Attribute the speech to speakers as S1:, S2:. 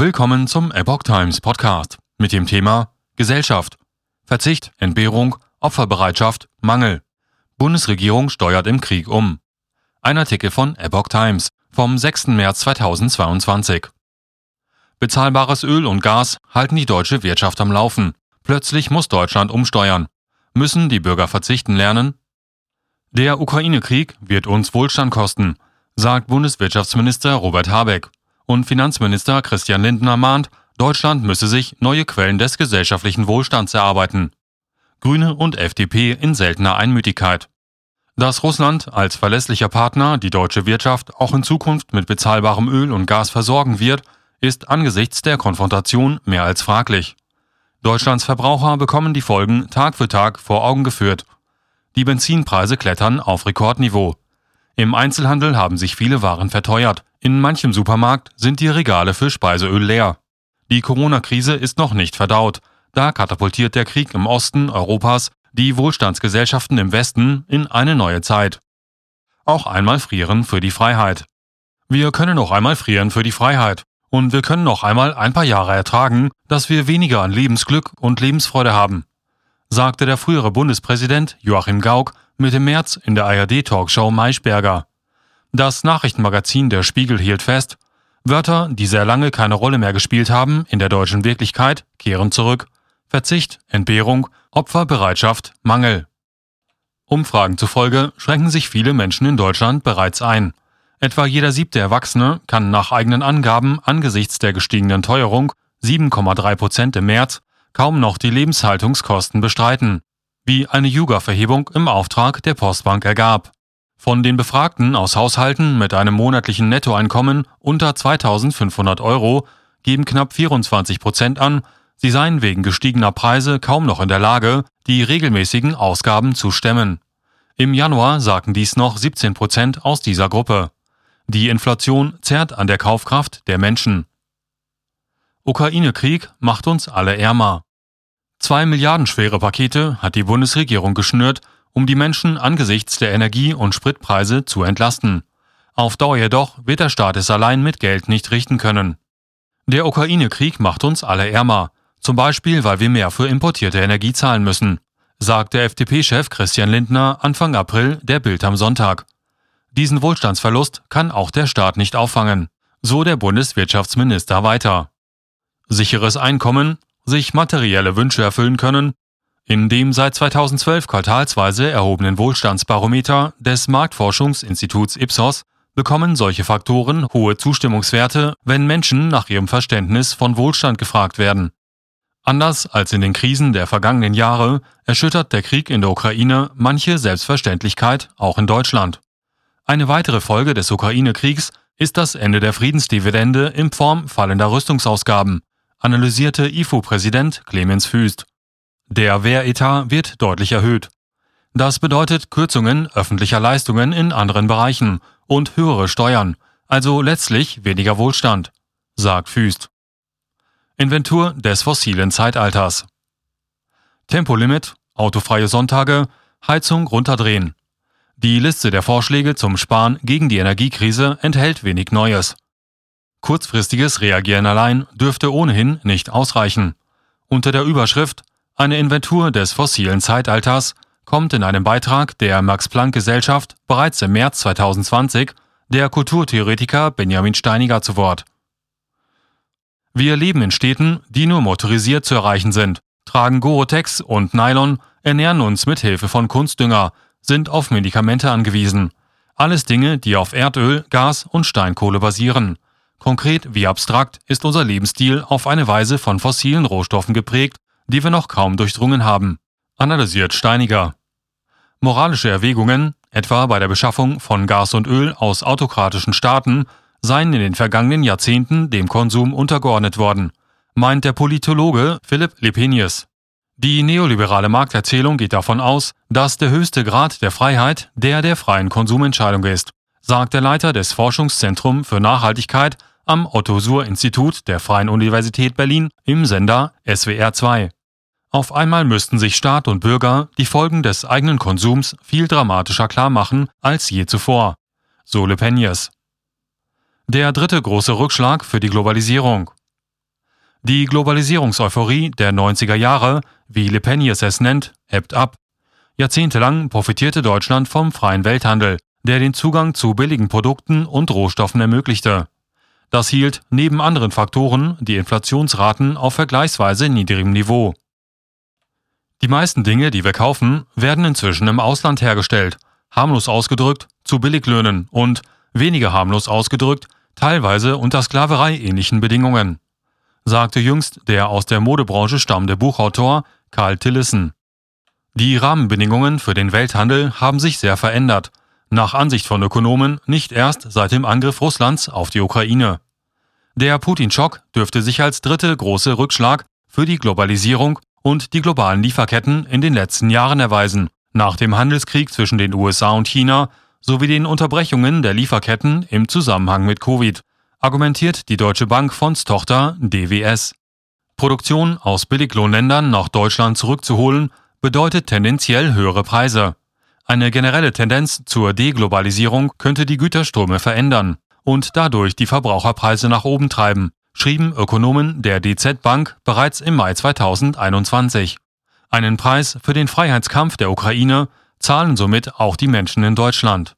S1: Willkommen zum Epoch Times Podcast mit dem Thema Gesellschaft. Verzicht, Entbehrung, Opferbereitschaft, Mangel. Bundesregierung steuert im Krieg um. Ein Artikel von Epoch Times vom 6. März 2022. Bezahlbares Öl und Gas halten die deutsche Wirtschaft am Laufen. Plötzlich muss Deutschland umsteuern. Müssen die Bürger verzichten lernen? Der Ukraine-Krieg wird uns Wohlstand kosten, sagt Bundeswirtschaftsminister Robert Habeck. Und Finanzminister Christian Lindner mahnt, Deutschland müsse sich neue Quellen des gesellschaftlichen Wohlstands erarbeiten. Grüne und FDP in seltener Einmütigkeit. Dass Russland als verlässlicher Partner die deutsche Wirtschaft auch in Zukunft mit bezahlbarem Öl und Gas versorgen wird, ist angesichts der Konfrontation mehr als fraglich. Deutschlands Verbraucher bekommen die Folgen Tag für Tag vor Augen geführt. Die Benzinpreise klettern auf Rekordniveau. Im Einzelhandel haben sich viele Waren verteuert. In manchem Supermarkt sind die Regale für Speiseöl leer. Die Corona-Krise ist noch nicht verdaut. Da katapultiert der Krieg im Osten Europas die Wohlstandsgesellschaften im Westen in eine neue Zeit. Auch einmal frieren für die Freiheit. Wir können noch einmal frieren für die Freiheit. Und wir können noch einmal ein paar Jahre ertragen, dass wir weniger an Lebensglück und Lebensfreude haben, sagte der frühere Bundespräsident Joachim Gauck Mitte März in der ARD-Talkshow Maischberger. Das Nachrichtenmagazin Der Spiegel hielt fest, Wörter, die sehr lange keine Rolle mehr gespielt haben in der deutschen Wirklichkeit, kehren zurück. Verzicht, Entbehrung, Opferbereitschaft, Mangel. Umfragen zufolge schränken sich viele Menschen in Deutschland bereits ein. Etwa jeder siebte Erwachsene kann nach eigenen Angaben angesichts der gestiegenen Teuerung 7,3 Prozent im März kaum noch die Lebenshaltungskosten bestreiten, wie eine Yuga-Verhebung im Auftrag der Postbank ergab. Von den Befragten aus Haushalten mit einem monatlichen Nettoeinkommen unter 2500 Euro geben knapp 24 Prozent an, sie seien wegen gestiegener Preise kaum noch in der Lage, die regelmäßigen Ausgaben zu stemmen. Im Januar sagten dies noch 17 Prozent aus dieser Gruppe. Die Inflation zerrt an der Kaufkraft der Menschen. Ukraine-Krieg macht uns alle ärmer. Zwei Milliarden schwere Pakete hat die Bundesregierung geschnürt, um die Menschen angesichts der Energie- und Spritpreise zu entlasten. Auf Dauer jedoch wird der Staat es allein mit Geld nicht richten können. Der Ukraine-Krieg macht uns alle ärmer, zum Beispiel weil wir mehr für importierte Energie zahlen müssen, sagt der FDP-Chef Christian Lindner Anfang April der Bild am Sonntag. Diesen Wohlstandsverlust kann auch der Staat nicht auffangen, so der Bundeswirtschaftsminister weiter. Sicheres Einkommen, sich materielle Wünsche erfüllen können in dem seit 2012 quartalsweise erhobenen Wohlstandsbarometer des Marktforschungsinstituts Ipsos bekommen solche Faktoren hohe Zustimmungswerte, wenn Menschen nach ihrem Verständnis von Wohlstand gefragt werden. Anders als in den Krisen der vergangenen Jahre erschüttert der Krieg in der Ukraine manche Selbstverständlichkeit auch in Deutschland. Eine weitere Folge des Ukraine-Kriegs ist das Ende der Friedensdividende in Form fallender Rüstungsausgaben, analysierte IFO-Präsident Clemens Füst. Der Wehretat wird deutlich erhöht. Das bedeutet Kürzungen öffentlicher Leistungen in anderen Bereichen und höhere Steuern, also letztlich weniger Wohlstand, sagt Füst. Inventur des fossilen Zeitalters. Tempolimit, autofreie Sonntage, Heizung runterdrehen. Die Liste der Vorschläge zum Sparen gegen die Energiekrise enthält wenig Neues. Kurzfristiges Reagieren allein dürfte ohnehin nicht ausreichen. Unter der Überschrift eine Inventur des fossilen Zeitalters kommt in einem Beitrag der Max-Planck-Gesellschaft bereits im März 2020 der Kulturtheoretiker Benjamin Steiniger zu Wort. Wir leben in Städten, die nur motorisiert zu erreichen sind, tragen Gorotex und Nylon, ernähren uns mit Hilfe von Kunstdünger, sind auf Medikamente angewiesen. Alles Dinge, die auf Erdöl, Gas und Steinkohle basieren. Konkret wie abstrakt ist unser Lebensstil auf eine Weise von fossilen Rohstoffen geprägt, die wir noch kaum durchdrungen haben, analysiert Steiniger. Moralische Erwägungen, etwa bei der Beschaffung von Gas und Öl aus autokratischen Staaten, seien in den vergangenen Jahrzehnten dem Konsum untergeordnet worden, meint der Politologe Philipp Lepenius. Die neoliberale Markterzählung geht davon aus, dass der höchste Grad der Freiheit der der freien Konsumentscheidung ist, sagt der Leiter des Forschungszentrums für Nachhaltigkeit am Otto-Suhr-Institut der Freien Universität Berlin im Sender SWR 2. Auf einmal müssten sich Staat und Bürger die Folgen des eigenen Konsums viel dramatischer klarmachen als je zuvor, so Le Peniers. Der dritte große Rückschlag für die Globalisierung. Die Globalisierungseuphorie der 90er Jahre, wie Le Penius es nennt, ebbt ab. Jahrzehntelang profitierte Deutschland vom freien Welthandel, der den Zugang zu billigen Produkten und Rohstoffen ermöglichte. Das hielt neben anderen Faktoren die Inflationsraten auf vergleichsweise niedrigem Niveau. Die meisten Dinge, die wir kaufen, werden inzwischen im Ausland hergestellt, harmlos ausgedrückt zu Billiglöhnen und, weniger harmlos ausgedrückt, teilweise unter Sklaverei ähnlichen Bedingungen, sagte jüngst der aus der Modebranche stammende Buchautor Karl Tillissen. Die Rahmenbedingungen für den Welthandel haben sich sehr verändert, nach Ansicht von Ökonomen nicht erst seit dem Angriff Russlands auf die Ukraine. Der Putin-Schock dürfte sich als dritte große Rückschlag für die Globalisierung und die globalen Lieferketten in den letzten Jahren erweisen, nach dem Handelskrieg zwischen den USA und China sowie den Unterbrechungen der Lieferketten im Zusammenhang mit Covid, argumentiert die Deutsche Bank Fonds Tochter DWS. Produktion aus Billiglohnländern nach Deutschland zurückzuholen, bedeutet tendenziell höhere Preise. Eine generelle Tendenz zur Deglobalisierung könnte die Güterströme verändern und dadurch die Verbraucherpreise nach oben treiben, schrieben Ökonomen der DZ Bank bereits im Mai 2021. Einen Preis für den Freiheitskampf der Ukraine zahlen somit auch die Menschen in Deutschland.